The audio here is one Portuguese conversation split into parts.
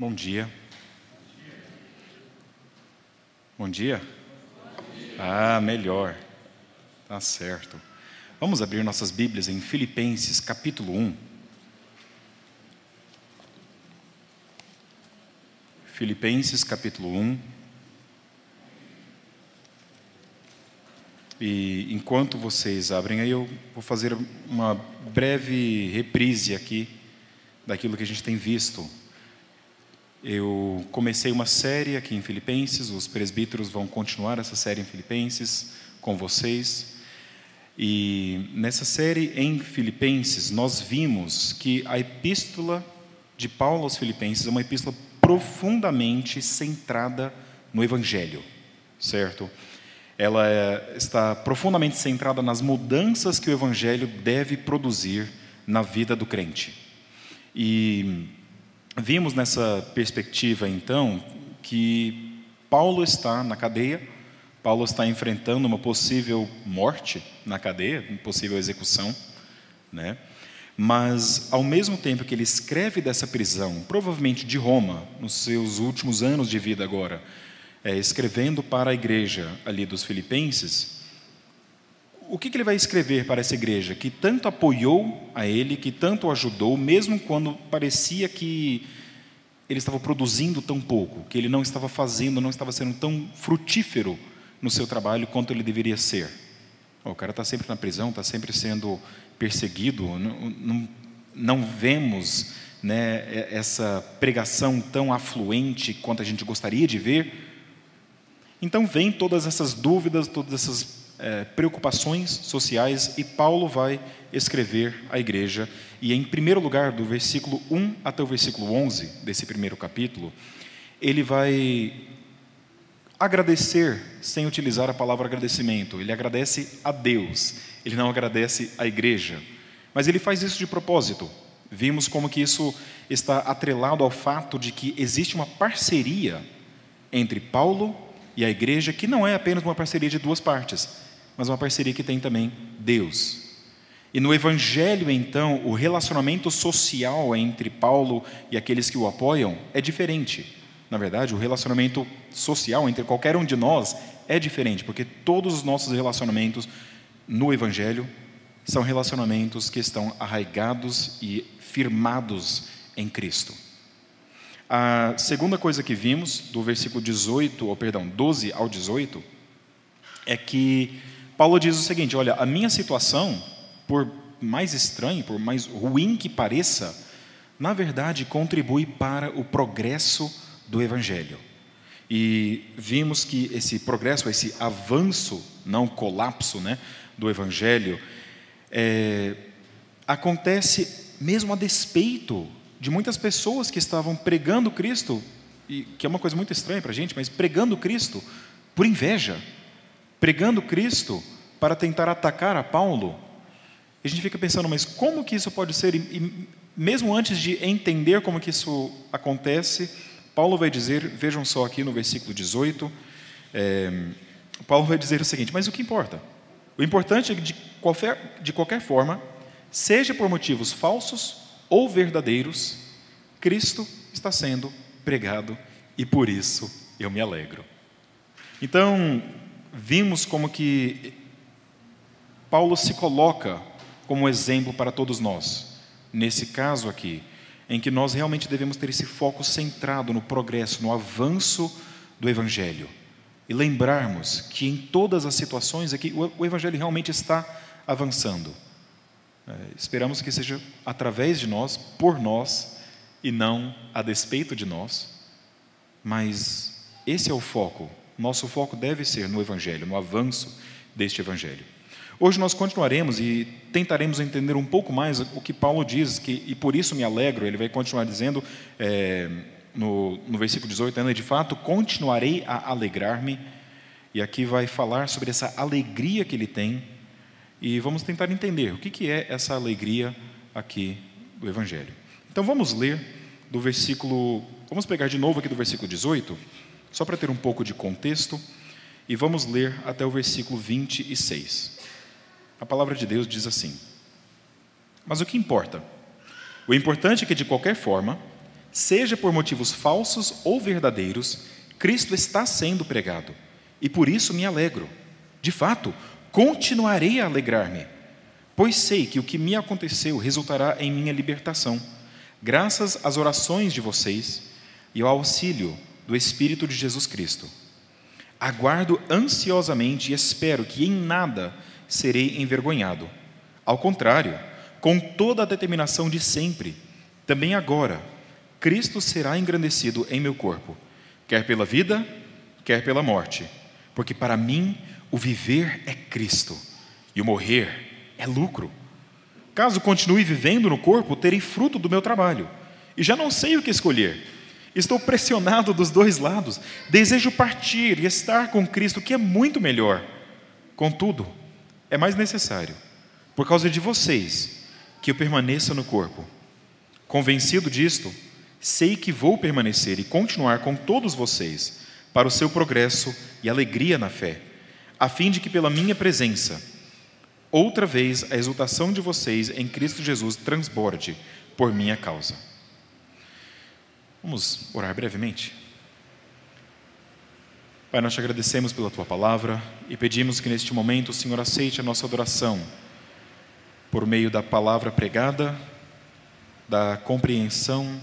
Bom dia. Bom dia? Ah, melhor. Tá certo. Vamos abrir nossas Bíblias em Filipenses, capítulo 1. Filipenses, capítulo 1. E enquanto vocês abrem aí, eu vou fazer uma breve reprise aqui daquilo que a gente tem visto eu comecei uma série aqui em Filipenses, os presbíteros vão continuar essa série em Filipenses com vocês. E nessa série em Filipenses, nós vimos que a epístola de Paulo aos Filipenses é uma epístola profundamente centrada no Evangelho, certo? Ela é, está profundamente centrada nas mudanças que o Evangelho deve produzir na vida do crente. E Vimos nessa perspectiva, então, que Paulo está na cadeia, Paulo está enfrentando uma possível morte na cadeia, uma possível execução, né? Mas, ao mesmo tempo que ele escreve dessa prisão, provavelmente de Roma, nos seus últimos anos de vida agora, é, escrevendo para a igreja ali dos Filipenses, o que, que, ele vai escrever para essa igreja que tanto apoiou a ele, que tanto o ajudou, mesmo quando parecia que ele estava produzindo tão pouco, que ele não estava fazendo, não estava sendo tão frutífero no seu trabalho quanto ele deveria ser? o cara está sempre na prisão, está sempre sendo perseguido, não, não, não vemos né, essa pregação tão afluente quanto a gente gostaria de ver. Então, vem todas essas dúvidas, todas essas é, preocupações sociais e Paulo vai escrever à igreja. E em primeiro lugar, do versículo 1 até o versículo 11 desse primeiro capítulo, ele vai agradecer sem utilizar a palavra agradecimento. Ele agradece a Deus, ele não agradece à igreja. Mas ele faz isso de propósito. Vimos como que isso está atrelado ao fato de que existe uma parceria entre Paulo e a igreja, que não é apenas uma parceria de duas partes, mas uma parceria que tem também Deus. E no Evangelho, então, o relacionamento social entre Paulo e aqueles que o apoiam é diferente. Na verdade, o relacionamento social entre qualquer um de nós é diferente, porque todos os nossos relacionamentos no Evangelho são relacionamentos que estão arraigados e firmados em Cristo. A segunda coisa que vimos, do versículo 18, ou perdão, 12 ao 18, é que Paulo diz o seguinte: olha, a minha situação, por mais estranha, por mais ruim que pareça, na verdade contribui para o progresso do Evangelho. E vimos que esse progresso, esse avanço, não colapso, né, do Evangelho, é, acontece mesmo a despeito de muitas pessoas que estavam pregando Cristo, e que é uma coisa muito estranha para a gente, mas pregando Cristo por inveja pregando Cristo para tentar atacar a Paulo, a gente fica pensando, mas como que isso pode ser? E mesmo antes de entender como que isso acontece, Paulo vai dizer, vejam só aqui no versículo 18, é, Paulo vai dizer o seguinte: mas o que importa? O importante é que de qualquer, de qualquer forma, seja por motivos falsos ou verdadeiros, Cristo está sendo pregado e por isso eu me alegro. Então, vimos como que Paulo se coloca como exemplo para todos nós, nesse caso aqui, em que nós realmente devemos ter esse foco centrado no progresso, no avanço do Evangelho. E lembrarmos que em todas as situações aqui, o Evangelho realmente está avançando. É, esperamos que seja através de nós, por nós, e não a despeito de nós, mas esse é o foco. Nosso foco deve ser no Evangelho, no avanço deste Evangelho. Hoje nós continuaremos e tentaremos entender um pouco mais o que Paulo diz, que, e por isso me alegro, ele vai continuar dizendo é, no, no versículo 18, ainda de fato, continuarei a alegrar-me, e aqui vai falar sobre essa alegria que ele tem, e vamos tentar entender o que, que é essa alegria aqui do Evangelho. Então vamos ler do versículo, vamos pegar de novo aqui do versículo 18, só para ter um pouco de contexto, e vamos ler até o versículo 26. A palavra de Deus diz assim: Mas o que importa? O importante é que, de qualquer forma, seja por motivos falsos ou verdadeiros, Cristo está sendo pregado, e por isso me alegro. De fato, continuarei a alegrar-me, pois sei que o que me aconteceu resultará em minha libertação, graças às orações de vocês e ao auxílio do Espírito de Jesus Cristo. Aguardo ansiosamente e espero que em nada serei envergonhado. Ao contrário, com toda a determinação de sempre, também agora, Cristo será engrandecido em meu corpo, quer pela vida, quer pela morte, porque para mim o viver é Cristo e o morrer é lucro. Caso continue vivendo no corpo, terei fruto do meu trabalho, e já não sei o que escolher. Estou pressionado dos dois lados. Desejo partir e estar com Cristo, que é muito melhor. Contudo, é mais necessário, por causa de vocês, que eu permaneça no corpo. Convencido disto, sei que vou permanecer e continuar com todos vocês para o seu progresso e alegria na fé, a fim de que pela minha presença, outra vez a exultação de vocês em Cristo Jesus transborde por minha causa. Vamos orar brevemente? Pai, nós te agradecemos pela tua palavra e pedimos que neste momento o Senhor aceite a nossa adoração por meio da palavra pregada, da compreensão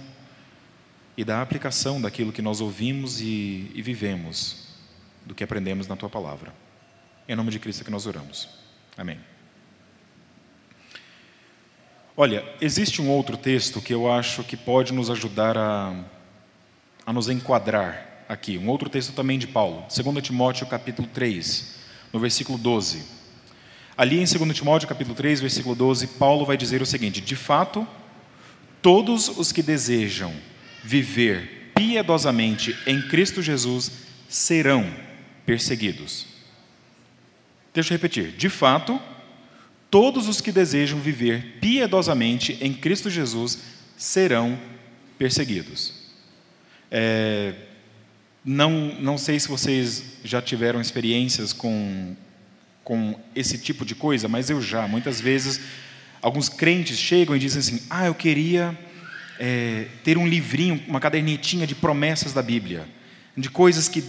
e da aplicação daquilo que nós ouvimos e, e vivemos, do que aprendemos na tua palavra. Em nome de Cristo que nós oramos. Amém. Olha, existe um outro texto que eu acho que pode nos ajudar a, a nos enquadrar aqui, um outro texto também de Paulo, 2 Timóteo capítulo 3, no versículo 12. Ali em 2 Timóteo capítulo 3, versículo 12, Paulo vai dizer o seguinte: De fato, todos os que desejam viver piedosamente em Cristo Jesus serão perseguidos. Deixa eu repetir. De fato, todos os que desejam viver piedosamente em Cristo Jesus serão perseguidos. É, não, não sei se vocês já tiveram experiências com, com esse tipo de coisa, mas eu já. Muitas vezes, alguns crentes chegam e dizem assim: Ah, eu queria é, ter um livrinho, uma cadernetinha de promessas da Bíblia, de coisas que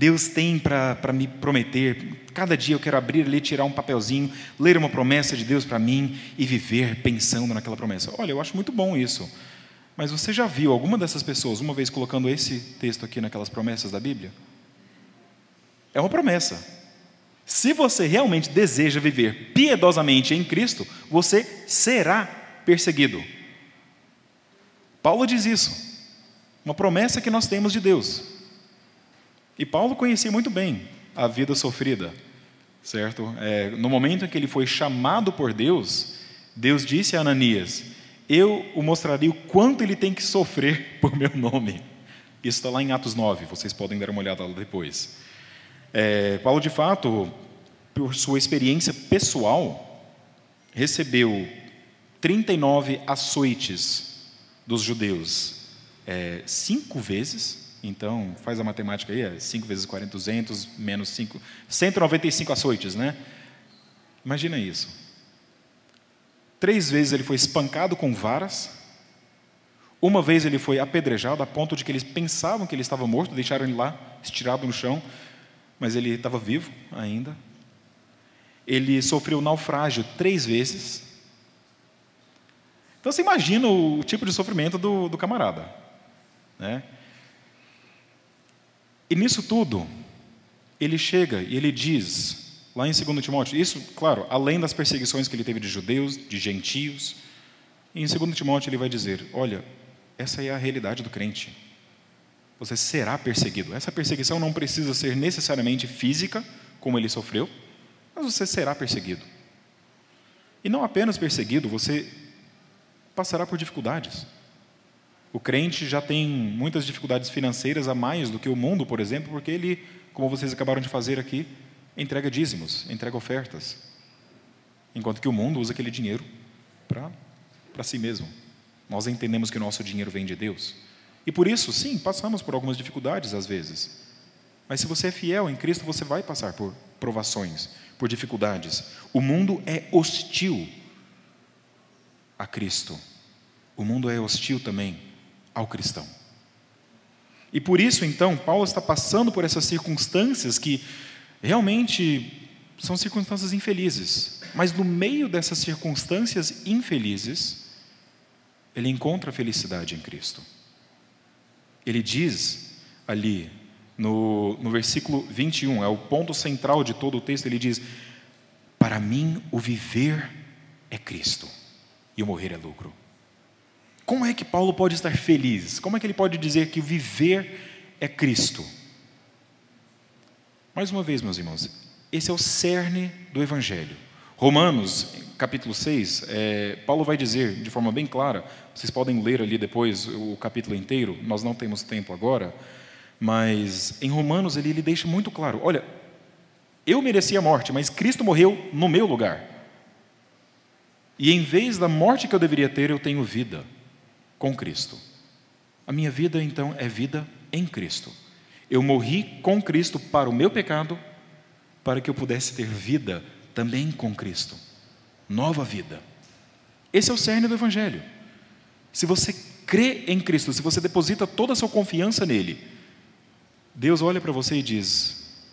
Deus tem para me prometer. Cada dia eu quero abrir ali, tirar um papelzinho, ler uma promessa de Deus para mim e viver pensando naquela promessa. Olha, eu acho muito bom isso. Mas você já viu alguma dessas pessoas, uma vez colocando esse texto aqui naquelas promessas da Bíblia? É uma promessa. Se você realmente deseja viver piedosamente em Cristo, você será perseguido. Paulo diz isso. Uma promessa que nós temos de Deus. E Paulo conhecia muito bem a vida sofrida, certo? É, no momento em que ele foi chamado por Deus, Deus disse a Ananias: eu o mostraria o quanto ele tem que sofrer por meu nome. Isso está lá em Atos 9, vocês podem dar uma olhada lá depois. É, Paulo, de fato, por sua experiência pessoal, recebeu 39 açoites dos judeus, é, cinco vezes. Então, faz a matemática aí, é 5 vezes 40, 200, menos 5, 195 açoites, né? Imagina isso. Três vezes ele foi espancado com varas. Uma vez ele foi apedrejado a ponto de que eles pensavam que ele estava morto, deixaram ele lá, estirado no chão, mas ele estava vivo ainda. Ele sofreu naufrágio três vezes. Então você imagina o tipo de sofrimento do, do camarada. Né? E nisso tudo, ele chega e ele diz lá em 2 Timóteo. Isso, claro, além das perseguições que ele teve de judeus, de gentios. Em 2 Timóteo ele vai dizer: olha, essa é a realidade do crente. Você será perseguido. Essa perseguição não precisa ser necessariamente física, como ele sofreu, mas você será perseguido. E não apenas perseguido, você passará por dificuldades. O crente já tem muitas dificuldades financeiras a mais do que o mundo, por exemplo, porque ele, como vocês acabaram de fazer aqui, entrega dízimos, entrega ofertas. Enquanto que o mundo usa aquele dinheiro para si mesmo. Nós entendemos que o nosso dinheiro vem de Deus. E por isso, sim, passamos por algumas dificuldades às vezes. Mas se você é fiel em Cristo, você vai passar por provações, por dificuldades. O mundo é hostil a Cristo. O mundo é hostil também ao cristão. E por isso, então, Paulo está passando por essas circunstâncias que realmente são circunstâncias infelizes. Mas no meio dessas circunstâncias infelizes, ele encontra a felicidade em Cristo. Ele diz ali, no, no versículo 21, é o ponto central de todo o texto, ele diz: Para mim o viver é Cristo e o morrer é lucro. Como é que Paulo pode estar feliz? Como é que ele pode dizer que viver é Cristo? Mais uma vez, meus irmãos, esse é o cerne do Evangelho. Romanos, capítulo 6, é, Paulo vai dizer de forma bem clara, vocês podem ler ali depois o capítulo inteiro, nós não temos tempo agora, mas em Romanos ele, ele deixa muito claro: olha, eu merecia a morte, mas Cristo morreu no meu lugar. E em vez da morte que eu deveria ter, eu tenho vida com Cristo. A minha vida, então, é vida em Cristo. Eu morri com Cristo para o meu pecado, para que eu pudesse ter vida também com Cristo. Nova vida. Esse é o cerne do Evangelho. Se você crê em Cristo, se você deposita toda a sua confiança nele, Deus olha para você e diz: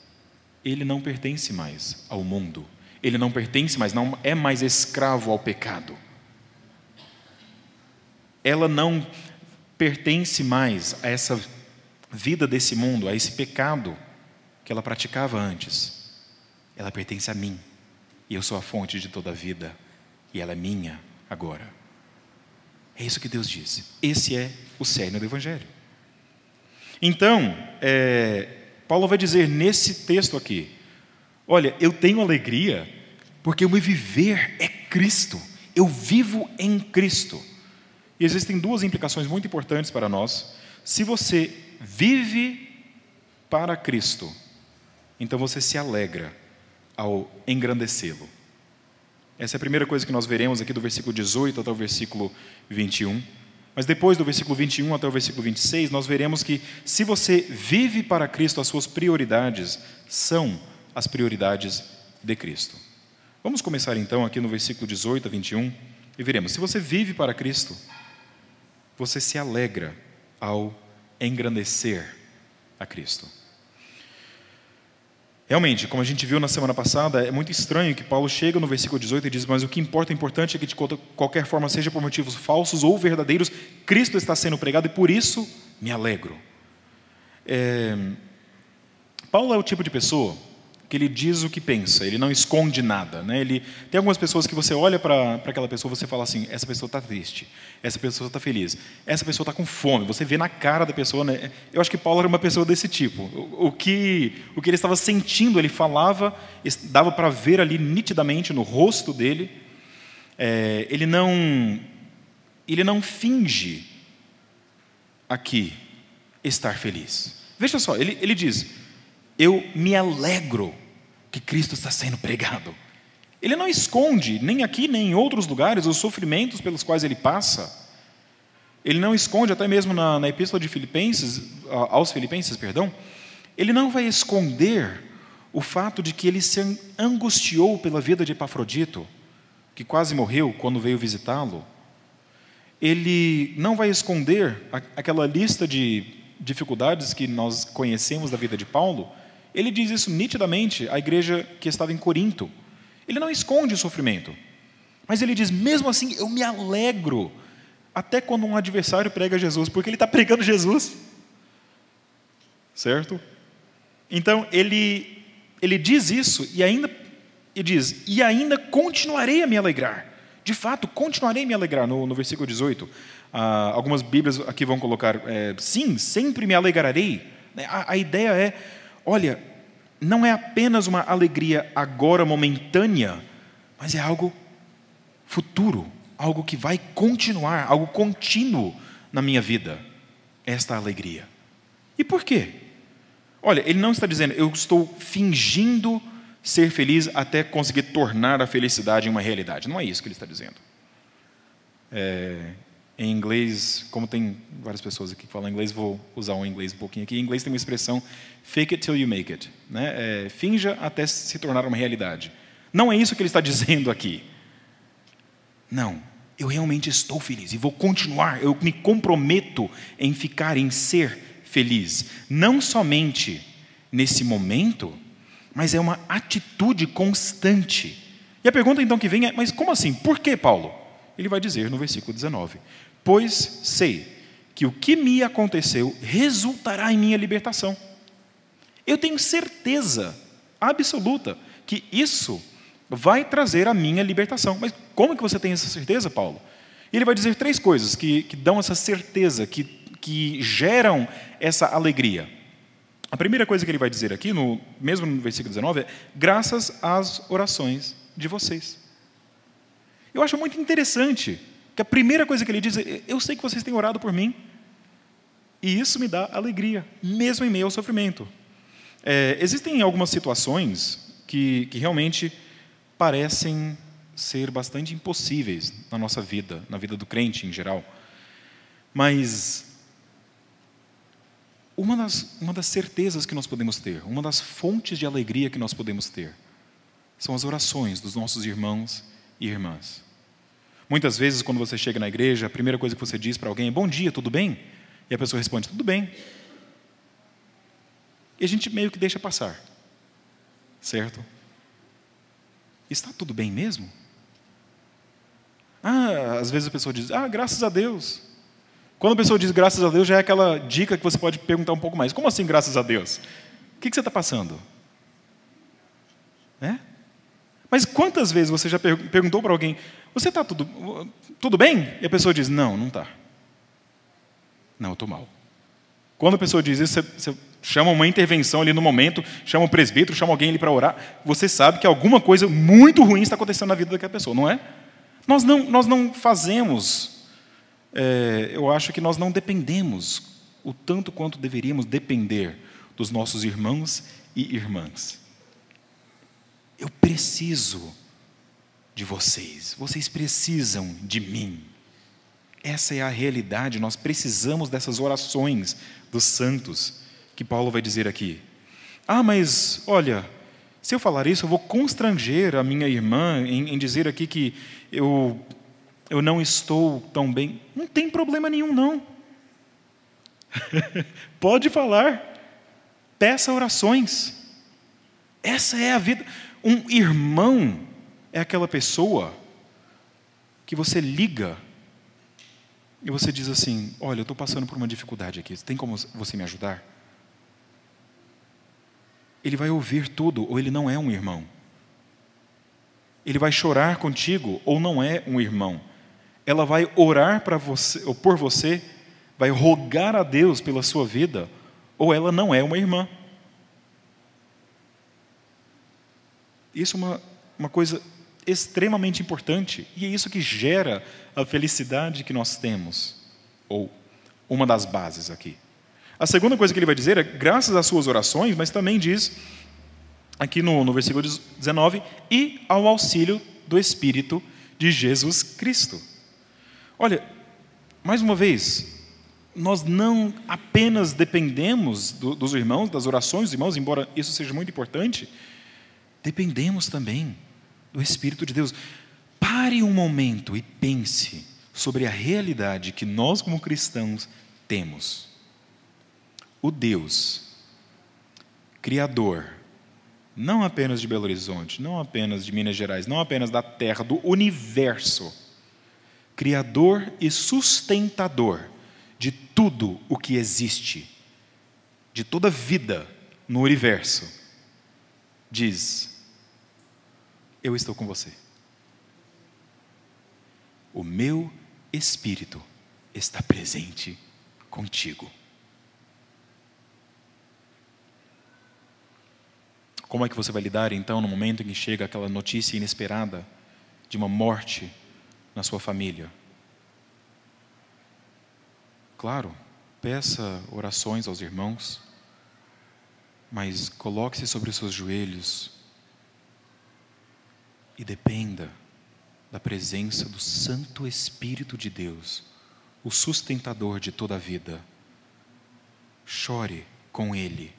Ele não pertence mais ao mundo, ele não pertence mais, não é mais escravo ao pecado. Ela não pertence mais a essa vida desse mundo, a esse pecado que ela praticava antes. Ela pertence a mim, e eu sou a fonte de toda a vida, e ela é minha agora. É isso que Deus diz. Esse é o cerne do Evangelho. Então, é, Paulo vai dizer nesse texto aqui: olha, eu tenho alegria, porque o meu viver é Cristo, eu vivo em Cristo. E existem duas implicações muito importantes para nós. Se você vive para Cristo, então você se alegra ao engrandecê-lo. Essa é a primeira coisa que nós veremos aqui do versículo 18 até o versículo 21. Mas depois do versículo 21 até o versículo 26, nós veremos que se você vive para Cristo, as suas prioridades são as prioridades de Cristo. Vamos começar então aqui no versículo 18 a 21 e veremos. Se você vive para Cristo, você se alegra ao engrandecer a Cristo. Realmente, como a gente viu na semana passada, é muito estranho que Paulo chega no versículo 18 e diz: Mas o que importa, importante é que de qualquer forma, seja por motivos falsos ou verdadeiros, Cristo está sendo pregado e por isso me alegro. É... Paulo é o tipo de pessoa que ele diz o que pensa, ele não esconde nada. Né? Ele, tem algumas pessoas que você olha para aquela pessoa você fala assim: essa pessoa está triste, essa pessoa está feliz, essa pessoa está com fome. Você vê na cara da pessoa. Né? Eu acho que Paulo era uma pessoa desse tipo. O, o que, o que ele estava sentindo, ele falava, dava para ver ali nitidamente no rosto dele. É, ele não, ele não finge aqui estar feliz. Veja só, ele, ele diz eu me alegro que Cristo está sendo pregado. Ele não esconde, nem aqui nem em outros lugares, os sofrimentos pelos quais ele passa. Ele não esconde, até mesmo na, na Epístola de Filipenses, aos Filipenses, perdão, ele não vai esconder o fato de que ele se angustiou pela vida de Epafrodito, que quase morreu quando veio visitá-lo. Ele não vai esconder aquela lista de dificuldades que nós conhecemos da vida de Paulo, ele diz isso nitidamente à igreja que estava em Corinto. Ele não esconde o sofrimento. Mas ele diz: mesmo assim, eu me alegro, até quando um adversário prega Jesus, porque ele está pregando Jesus. Certo? Então, ele, ele diz isso e ainda e diz: E ainda continuarei a me alegrar. De fato, continuarei a me alegrar, no, no versículo 18. Ah, algumas Bíblias aqui vão colocar: é, Sim, sempre me alegrarei. A, a ideia é olha, não é apenas uma alegria agora momentânea, mas é algo futuro, algo que vai continuar, algo contínuo na minha vida. Esta alegria. E por quê? Olha, ele não está dizendo, eu estou fingindo ser feliz até conseguir tornar a felicidade uma realidade. Não é isso que ele está dizendo. É, em inglês, como tem várias pessoas aqui que falam inglês, vou usar um inglês um pouquinho aqui. Em inglês tem uma expressão fake it till you make it. Né? É, finja até se tornar uma realidade. Não é isso que ele está dizendo aqui. Não. eu realmente estou feliz e vou continuar, eu me comprometo em ficar, em ser feliz. Não somente nesse momento, mas é uma atitude constante. E a pergunta então que vem é: mas como assim? Por que, Paulo? Ele vai dizer no versículo 19: Pois sei que o que me aconteceu resultará em minha libertação. Eu tenho certeza absoluta que isso vai trazer a minha libertação. Mas como que você tem essa certeza, Paulo? Ele vai dizer três coisas que, que dão essa certeza, que, que geram essa alegria. A primeira coisa que ele vai dizer aqui, no, mesmo no versículo 19, é: graças às orações de vocês. Eu acho muito interessante que a primeira coisa que ele diz é: eu sei que vocês têm orado por mim. E isso me dá alegria, mesmo em meio ao sofrimento. É, existem algumas situações que, que realmente parecem ser bastante impossíveis na nossa vida, na vida do crente em geral. Mas uma das, uma das certezas que nós podemos ter, uma das fontes de alegria que nós podemos ter, são as orações dos nossos irmãos e irmãs. Muitas vezes, quando você chega na igreja, a primeira coisa que você diz para alguém é: Bom dia, tudo bem? E a pessoa responde: Tudo bem. E a gente meio que deixa passar, certo? Está tudo bem mesmo? Ah, às vezes a pessoa diz: Ah, graças a Deus. Quando a pessoa diz graças a Deus, já é aquela dica que você pode perguntar um pouco mais. Como assim graças a Deus? O que você está passando? É? Mas quantas vezes você já perguntou para alguém: Você está tudo, tudo bem? E a pessoa diz: Não, não está. Não, eu estou mal. Quando a pessoa diz isso, você, você chama uma intervenção ali no momento, chama o presbítero, chama alguém ali para orar, você sabe que alguma coisa muito ruim está acontecendo na vida daquela pessoa, não é? Nós não, nós não fazemos, é, eu acho que nós não dependemos o tanto quanto deveríamos depender dos nossos irmãos e irmãs. Eu preciso de vocês, vocês precisam de mim. Essa é a realidade, nós precisamos dessas orações dos santos que Paulo vai dizer aqui. Ah, mas olha, se eu falar isso, eu vou constranger a minha irmã em, em dizer aqui que eu, eu não estou tão bem. Não tem problema nenhum, não. Pode falar, peça orações. Essa é a vida. Um irmão é aquela pessoa que você liga e você diz assim: Olha, eu estou passando por uma dificuldade aqui, tem como você me ajudar? ele vai ouvir tudo, ou ele não é um irmão. Ele vai chorar contigo, ou não é um irmão. Ela vai orar para você, ou por você, vai rogar a Deus pela sua vida, ou ela não é uma irmã. Isso é uma, uma coisa extremamente importante, e é isso que gera a felicidade que nós temos, ou uma das bases aqui. A segunda coisa que ele vai dizer é graças às suas orações, mas também diz, aqui no, no versículo 19, e ao auxílio do Espírito de Jesus Cristo. Olha, mais uma vez, nós não apenas dependemos do, dos irmãos, das orações dos irmãos, embora isso seja muito importante, dependemos também do Espírito de Deus. Pare um momento e pense sobre a realidade que nós, como cristãos, temos o Deus, Criador, não apenas de Belo Horizonte, não apenas de Minas Gerais, não apenas da Terra, do universo, Criador e sustentador de tudo o que existe, de toda vida no universo, diz: Eu estou com você. O meu Espírito está presente contigo. Como é que você vai lidar então no momento em que chega aquela notícia inesperada de uma morte na sua família? Claro, peça orações aos irmãos, mas coloque-se sobre os seus joelhos e dependa da presença do Santo Espírito de Deus, o sustentador de toda a vida. Chore com Ele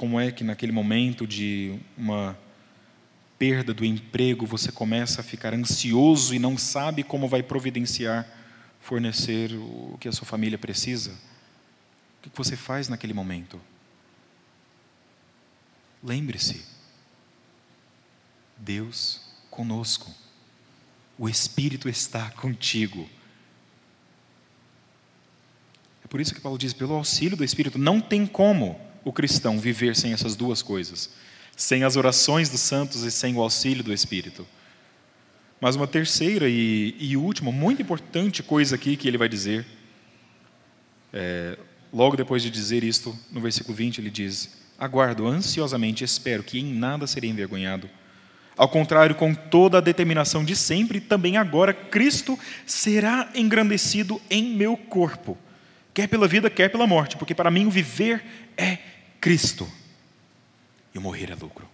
como é que naquele momento de uma perda do emprego, você começa a ficar ansioso e não sabe como vai providenciar, fornecer o que a sua família precisa? O que você faz naquele momento? Lembre-se, Deus conosco, o Espírito está contigo. É por isso que Paulo diz: pelo auxílio do Espírito, não tem como o cristão viver sem essas duas coisas, sem as orações dos santos e sem o auxílio do Espírito. Mas uma terceira e, e última, muito importante coisa aqui que ele vai dizer, é, logo depois de dizer isto, no versículo 20, ele diz: Aguardo ansiosamente, espero que em nada serei envergonhado. Ao contrário, com toda a determinação de sempre, também agora Cristo será engrandecido em meu corpo, quer pela vida, quer pela morte, porque para mim o viver é Cristo e o morrer é lucro.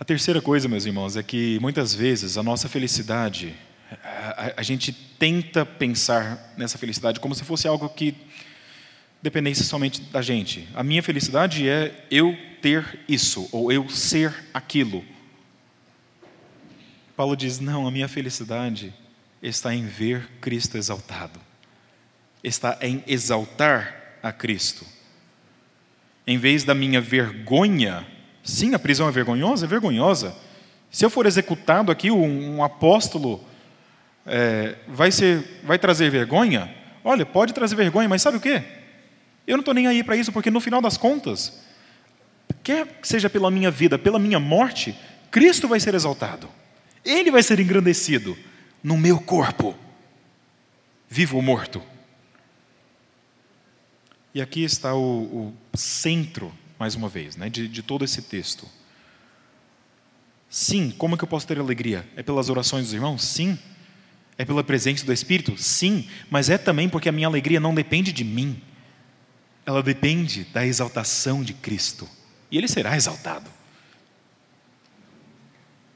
A terceira coisa, meus irmãos, é que muitas vezes a nossa felicidade, a, a, gente tenta pensar nessa felicidade como se fosse algo que dependesse somente da gente. A minha felicidade é eu ter isso, ou eu ser aquilo. Paulo diz: não, a minha felicidade está em ver Cristo exaltado, está em exaltar a Cristo. Em vez da minha vergonha, sim, a prisão é vergonhosa, é vergonhosa. Se eu for executado aqui, um, um apóstolo é, vai, ser, vai trazer vergonha? Olha, pode trazer vergonha, mas sabe o que? Eu não estou nem aí para isso, porque no final das contas, quer que seja pela minha vida, pela minha morte, Cristo vai ser exaltado. Ele vai ser engrandecido no meu corpo, vivo ou morto. E aqui está o, o centro, mais uma vez, né, de, de todo esse texto. Sim, como é que eu posso ter alegria? É pelas orações dos irmãos? Sim. É pela presença do Espírito? Sim. Mas é também porque a minha alegria não depende de mim. Ela depende da exaltação de Cristo. E Ele será exaltado.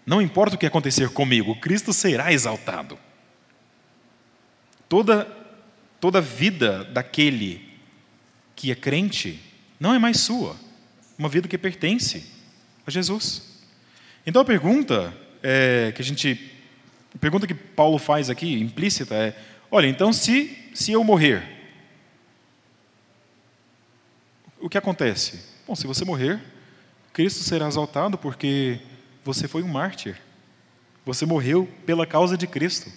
Não importa o que acontecer comigo, Cristo será exaltado. Toda, toda vida daquele que é crente não é mais sua, uma vida que pertence a Jesus. Então a pergunta é, que a gente, a pergunta que Paulo faz aqui, implícita, é: olha, então se, se eu morrer, o que acontece? Bom, se você morrer, Cristo será exaltado porque você foi um mártir. Você morreu pela causa de Cristo.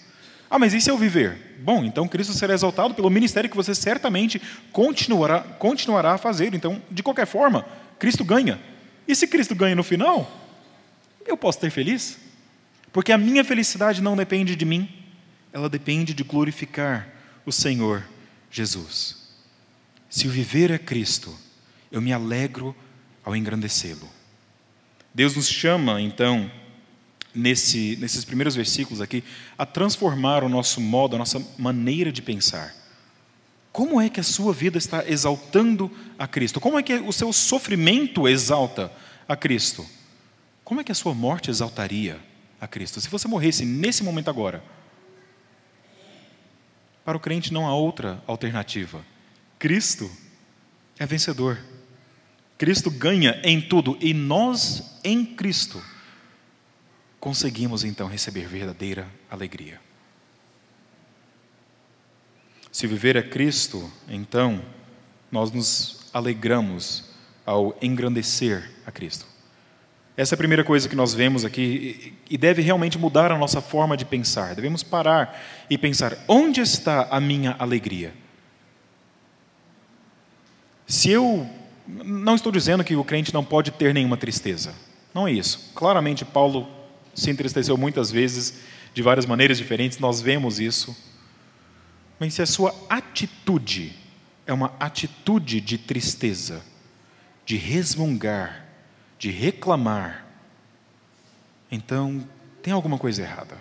Ah, mas e se eu viver? Bom, então Cristo será exaltado pelo ministério que você certamente continuará, continuará a fazer. Então, de qualquer forma, Cristo ganha. E se Cristo ganha no final, eu posso ter feliz? Porque a minha felicidade não depende de mim, ela depende de glorificar o Senhor Jesus. Se o viver é Cristo, eu me alegro ao engrandecê-lo. Deus nos chama, então, nesse, nesses primeiros versículos aqui, a transformar o nosso modo, a nossa maneira de pensar. Como é que a sua vida está exaltando a Cristo? Como é que o seu sofrimento exalta a Cristo? Como é que a sua morte exaltaria a Cristo? Se você morresse nesse momento agora, para o crente não há outra alternativa. Cristo é vencedor. Cristo ganha em tudo e nós em Cristo conseguimos então receber verdadeira alegria. Se viver é Cristo, então nós nos alegramos ao engrandecer a Cristo. Essa é a primeira coisa que nós vemos aqui e deve realmente mudar a nossa forma de pensar. Devemos parar e pensar: onde está a minha alegria? Se eu. Não estou dizendo que o crente não pode ter nenhuma tristeza. Não é isso. Claramente, Paulo se entristeceu muitas vezes, de várias maneiras diferentes, nós vemos isso. Mas se a sua atitude é uma atitude de tristeza, de resmungar, de reclamar, então tem alguma coisa errada.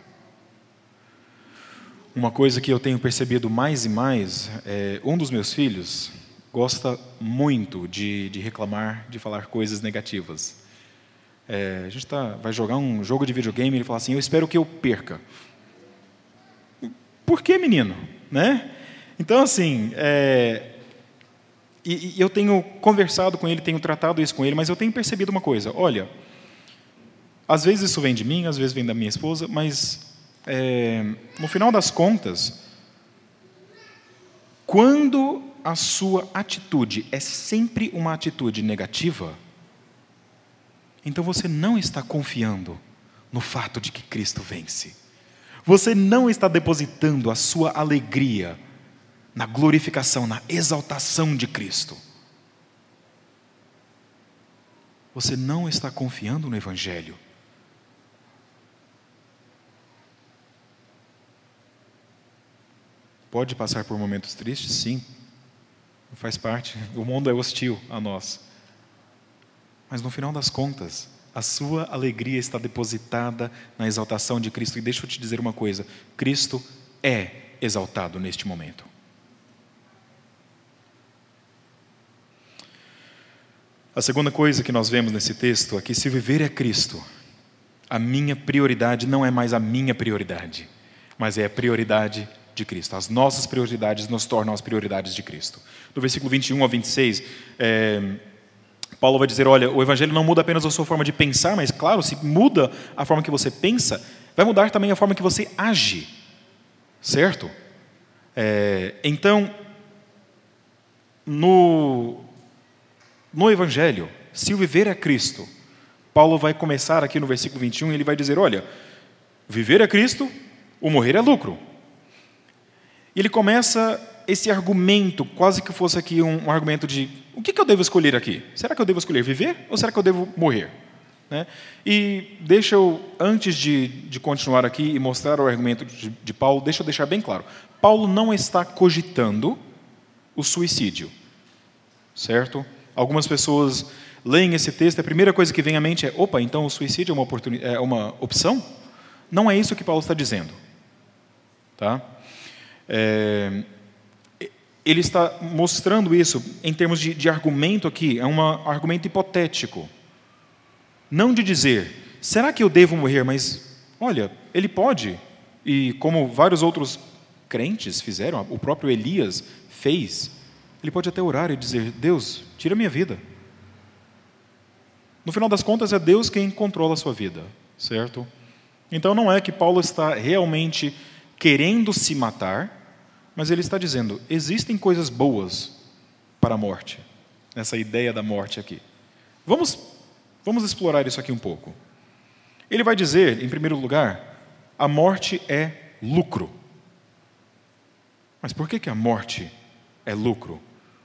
Uma coisa que eu tenho percebido mais e mais, é, um dos meus filhos gosta muito de, de reclamar, de falar coisas negativas. É, a gente tá, vai jogar um jogo de videogame e ele fala assim: Eu espero que eu perca. Por que, menino? Né? Então, assim, é, e, e eu tenho conversado com ele, tenho tratado isso com ele, mas eu tenho percebido uma coisa: olha, Às vezes isso vem de mim, às vezes vem da minha esposa, mas é, no final das contas, quando a sua atitude é sempre uma atitude negativa, então você não está confiando no fato de que Cristo vence. Você não está depositando a sua alegria na glorificação, na exaltação de Cristo. Você não está confiando no Evangelho. Pode passar por momentos tristes? Sim. Faz parte. O mundo é hostil a nós. Mas no final das contas, a sua alegria está depositada na exaltação de Cristo. E deixa eu te dizer uma coisa: Cristo é exaltado neste momento. A segunda coisa que nós vemos nesse texto é que se viver é Cristo, a minha prioridade não é mais a minha prioridade, mas é a prioridade de Cristo. As nossas prioridades nos tornam as prioridades de Cristo. Do versículo 21 ao 26, é, Paulo vai dizer: olha, o Evangelho não muda apenas a sua forma de pensar, mas, claro, se muda a forma que você pensa, vai mudar também a forma que você age. Certo? É, então, no, no Evangelho, se o viver é Cristo, Paulo vai começar aqui no versículo 21 e ele vai dizer: olha, viver é Cristo, o morrer é lucro. Ele começa esse argumento, quase que fosse aqui um, um argumento de o que, que, eu devo escolher aqui? Será que eu devo escolher viver ou será que eu devo morrer? Né? E deixa eu, antes de, de, continuar aqui e mostrar o argumento de, de Paulo, deixa eu deixar bem claro: Paulo não está cogitando o suicídio, certo? Algumas pessoas leem esse texto, a primeira coisa que vem à mente é: opa, então o suicídio é uma, é uma opção? Não é isso que Paulo está dizendo. Tá? É, ele está mostrando isso em termos de, de argumento aqui, é um argumento hipotético. Não de dizer, será que eu devo morrer? Mas, olha, ele pode, e como vários outros crentes fizeram, o próprio Elias fez, ele pode até orar e dizer: Deus, tira minha vida. No final das contas, é Deus quem controla a sua vida, certo? Então não é que Paulo está realmente querendo se matar, mas ele está dizendo: existem coisas boas para a morte, nessa ideia da morte aqui. Vamos, vamos explorar isso aqui um pouco. Ele vai dizer, em primeiro lugar, a morte é lucro. Mas por que, que a morte é lucro?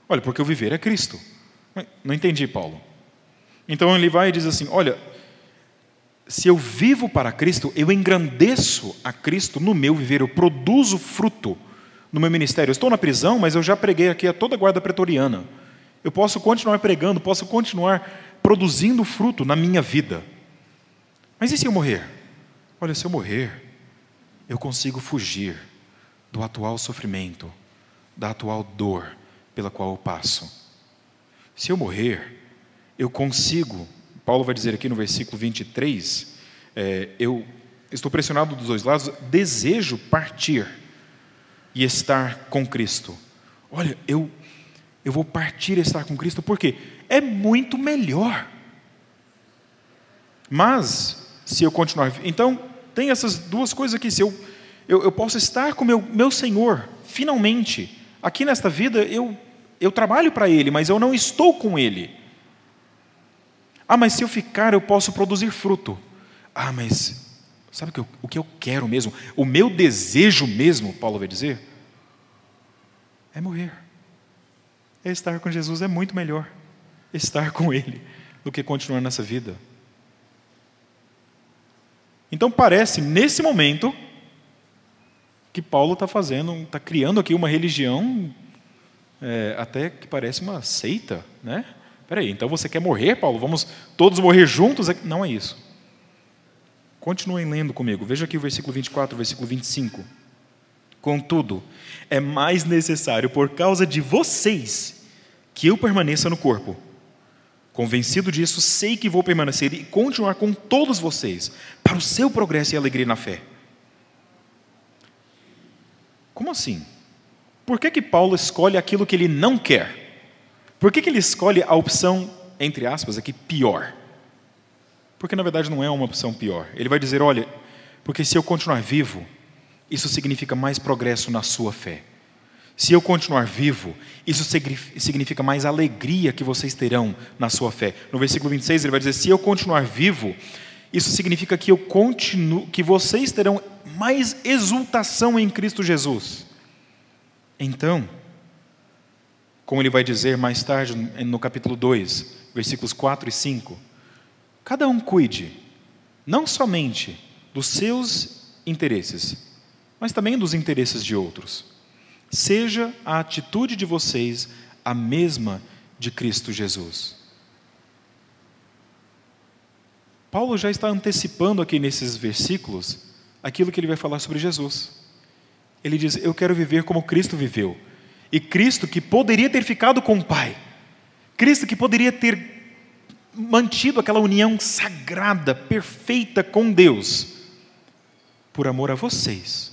Olha, porque o viver é Cristo. Não entendi, Paulo. Então ele vai e diz assim: Olha, se eu vivo para Cristo, eu engrandeço a Cristo no meu viver, eu produzo fruto no meu ministério. Eu estou na prisão, mas eu já preguei aqui a toda a guarda pretoriana. Eu posso continuar pregando, posso continuar produzindo fruto na minha vida. Mas e se eu morrer? Olha, se eu morrer, eu consigo fugir do atual sofrimento, da atual dor pela qual eu passo. Se eu morrer, eu consigo, Paulo vai dizer aqui no versículo 23, é, eu estou pressionado dos dois lados, desejo partir e estar com Cristo. Olha, eu, eu vou partir e estar com Cristo, porque é muito melhor. Mas, se eu continuar. Então, tem essas duas coisas aqui. Se eu, eu, eu posso estar com meu, meu Senhor, finalmente. Aqui nesta vida, eu, eu trabalho para Ele, mas eu não estou com Ele. Ah, mas se eu ficar, eu posso produzir fruto. Ah, mas Sabe o que, eu, o que eu quero mesmo? O meu desejo mesmo, Paulo vai dizer, é morrer. É estar com Jesus é muito melhor. Estar com Ele do que continuar nessa vida. Então parece, nesse momento, que Paulo está fazendo, está criando aqui uma religião, é, até que parece uma seita, né? Peraí, então você quer morrer, Paulo? Vamos todos morrer juntos? Não é isso. Continuem lendo comigo. Veja aqui o versículo 24, o versículo 25. Contudo, é mais necessário, por causa de vocês, que eu permaneça no corpo. Convencido disso, sei que vou permanecer e continuar com todos vocês, para o seu progresso e alegria na fé. Como assim? Por que, que Paulo escolhe aquilo que ele não quer? Por que, que ele escolhe a opção, entre aspas, aqui, pior? Porque na verdade não é uma opção pior. Ele vai dizer: olha, porque se eu continuar vivo, isso significa mais progresso na sua fé. Se eu continuar vivo, isso significa mais alegria que vocês terão na sua fé. No versículo 26 ele vai dizer: se eu continuar vivo, isso significa que eu continuo, que vocês terão mais exultação em Cristo Jesus. Então, como ele vai dizer mais tarde no capítulo 2, versículos 4 e 5, cada um cuide não somente dos seus interesses, mas também dos interesses de outros. Seja a atitude de vocês a mesma de Cristo Jesus. Paulo já está antecipando aqui nesses versículos aquilo que ele vai falar sobre Jesus. Ele diz: Eu quero viver como Cristo viveu. E Cristo, que poderia ter ficado com o Pai, Cristo, que poderia ter mantido aquela união sagrada, perfeita com Deus, por amor a vocês,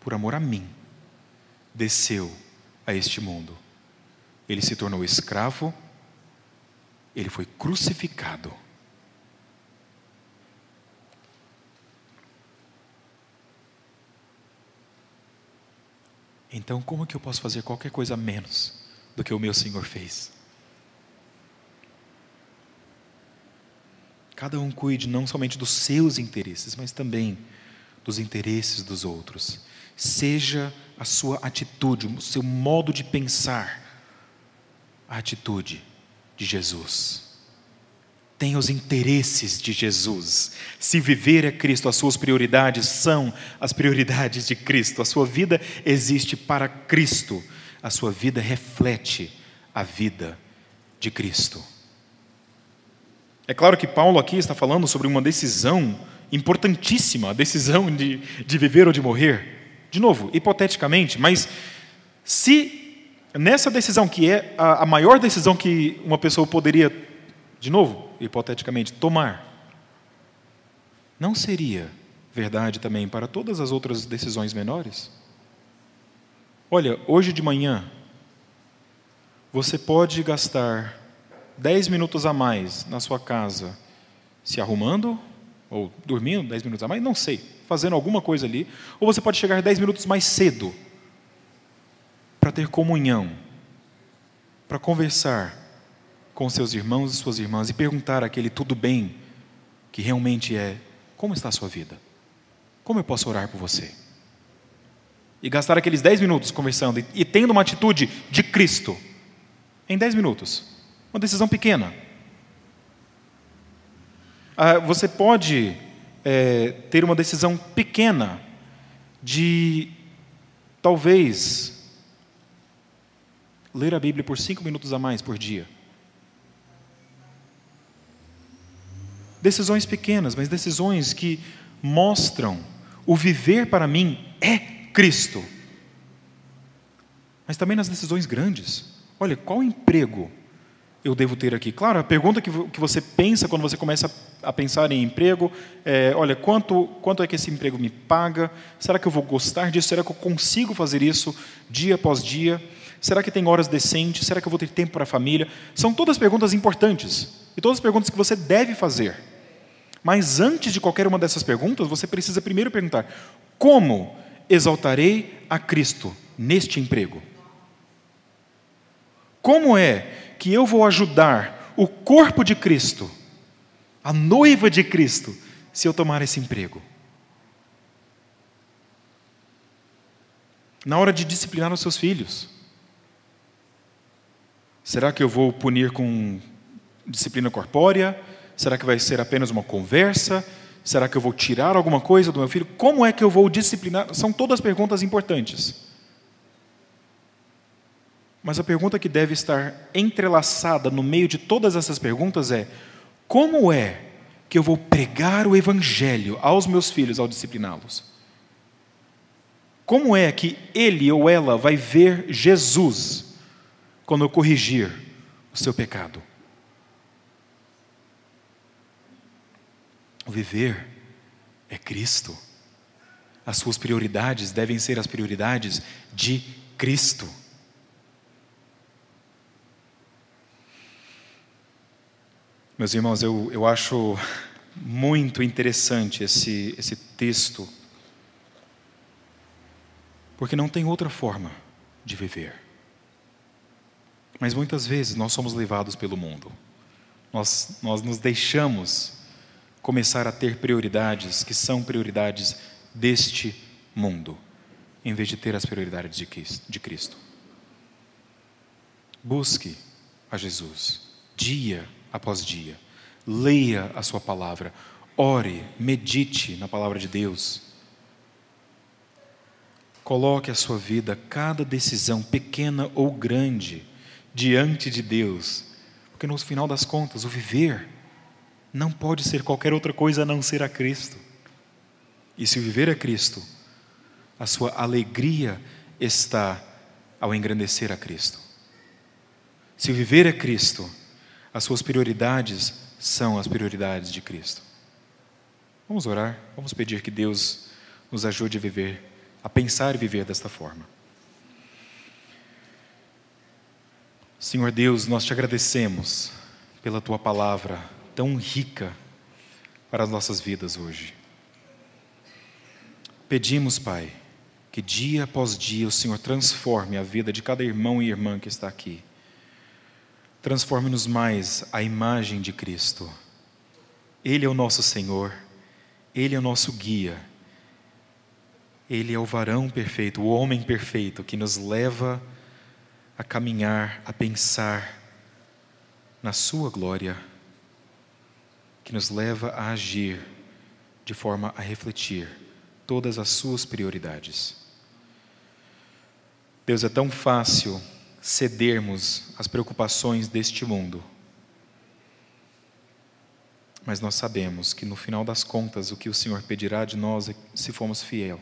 por amor a mim, desceu a este mundo. Ele se tornou escravo, ele foi crucificado Então, como que eu posso fazer qualquer coisa menos do que o meu Senhor fez? Cada um cuide não somente dos seus interesses, mas também dos interesses dos outros. Seja a sua atitude, o seu modo de pensar, a atitude de Jesus tem os interesses de Jesus. Se viver é Cristo, as suas prioridades são as prioridades de Cristo. A sua vida existe para Cristo. A sua vida reflete a vida de Cristo. É claro que Paulo aqui está falando sobre uma decisão importantíssima, a decisão de, de viver ou de morrer. De novo, hipoteticamente, mas se nessa decisão, que é a, a maior decisão que uma pessoa poderia, de novo, hipoteticamente, tomar, não seria verdade também para todas as outras decisões menores? Olha, hoje de manhã, você pode gastar 10 minutos a mais na sua casa se arrumando, ou dormindo 10 minutos a mais, não sei, fazendo alguma coisa ali, ou você pode chegar 10 minutos mais cedo para ter comunhão, para conversar, com seus irmãos e suas irmãs e perguntar aquele tudo bem que realmente é: como está a sua vida? Como eu posso orar por você? E gastar aqueles 10 minutos conversando e, tendo uma atitude de Cristo em 10 minutos. Uma decisão pequena. Ah, você pode é, ter uma decisão pequena de talvez ler a Bíblia por cinco minutos a mais por dia. Decisões pequenas, mas decisões que mostram o viver para mim é Cristo. Mas também nas decisões grandes. Olha, qual emprego eu devo ter aqui? Claro, a pergunta que você pensa quando você começa a pensar em emprego é: olha, quanto, quanto é que esse emprego me paga? Será que eu vou gostar disso? Será que eu consigo fazer isso dia após dia? Será que tem horas decentes? Será que eu vou ter tempo para a família? São todas perguntas importantes e todas perguntas que você deve fazer. Mas antes de qualquer uma dessas perguntas, você precisa primeiro perguntar: como exaltarei a Cristo neste emprego? Como é que eu vou ajudar o corpo de Cristo, a noiva de Cristo, se eu tomar esse emprego? Na hora de disciplinar os seus filhos, será que eu vou punir com disciplina corpórea? Será que vai ser apenas uma conversa? Será que eu vou tirar alguma coisa do meu filho? Como é que eu vou disciplinar? São todas perguntas importantes. Mas a pergunta que deve estar entrelaçada no meio de todas essas perguntas é: como é que eu vou pregar o Evangelho aos meus filhos ao discipliná-los? Como é que ele ou ela vai ver Jesus quando eu corrigir o seu pecado? O viver é Cristo. As suas prioridades devem ser as prioridades de Cristo. Meus irmãos, eu, eu acho muito interessante esse, esse texto, porque não tem outra forma de viver. Mas muitas vezes nós somos levados pelo mundo, nós, nós nos deixamos começar a ter prioridades que são prioridades deste mundo, em vez de ter as prioridades de Cristo. Busque a Jesus, dia após dia. Leia a Sua palavra, ore, medite na palavra de Deus. Coloque a sua vida, cada decisão, pequena ou grande, diante de Deus, porque no final das contas, o viver não pode ser qualquer outra coisa a não ser a Cristo. E se o viver é Cristo, a sua alegria está ao engrandecer a Cristo. Se o viver é Cristo, as suas prioridades são as prioridades de Cristo. Vamos orar, vamos pedir que Deus nos ajude a viver, a pensar e viver desta forma. Senhor Deus, nós te agradecemos pela tua palavra tão rica para as nossas vidas hoje. Pedimos, Pai, que dia após dia o Senhor transforme a vida de cada irmão e irmã que está aqui. Transforme-nos mais à imagem de Cristo. Ele é o nosso Senhor, Ele é o nosso guia, Ele é o varão perfeito, o homem perfeito que nos leva a caminhar, a pensar na Sua glória que nos leva a agir de forma a refletir todas as suas prioridades. Deus, é tão fácil cedermos às preocupações deste mundo. Mas nós sabemos que no final das contas o que o Senhor pedirá de nós é se formos fiel,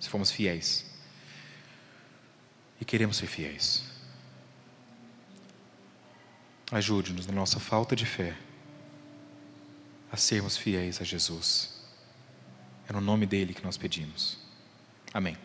se formos fiéis. E queremos ser fiéis. Ajude-nos na nossa falta de fé a sermos fiéis a Jesus. É no nome dele que nós pedimos. Amém.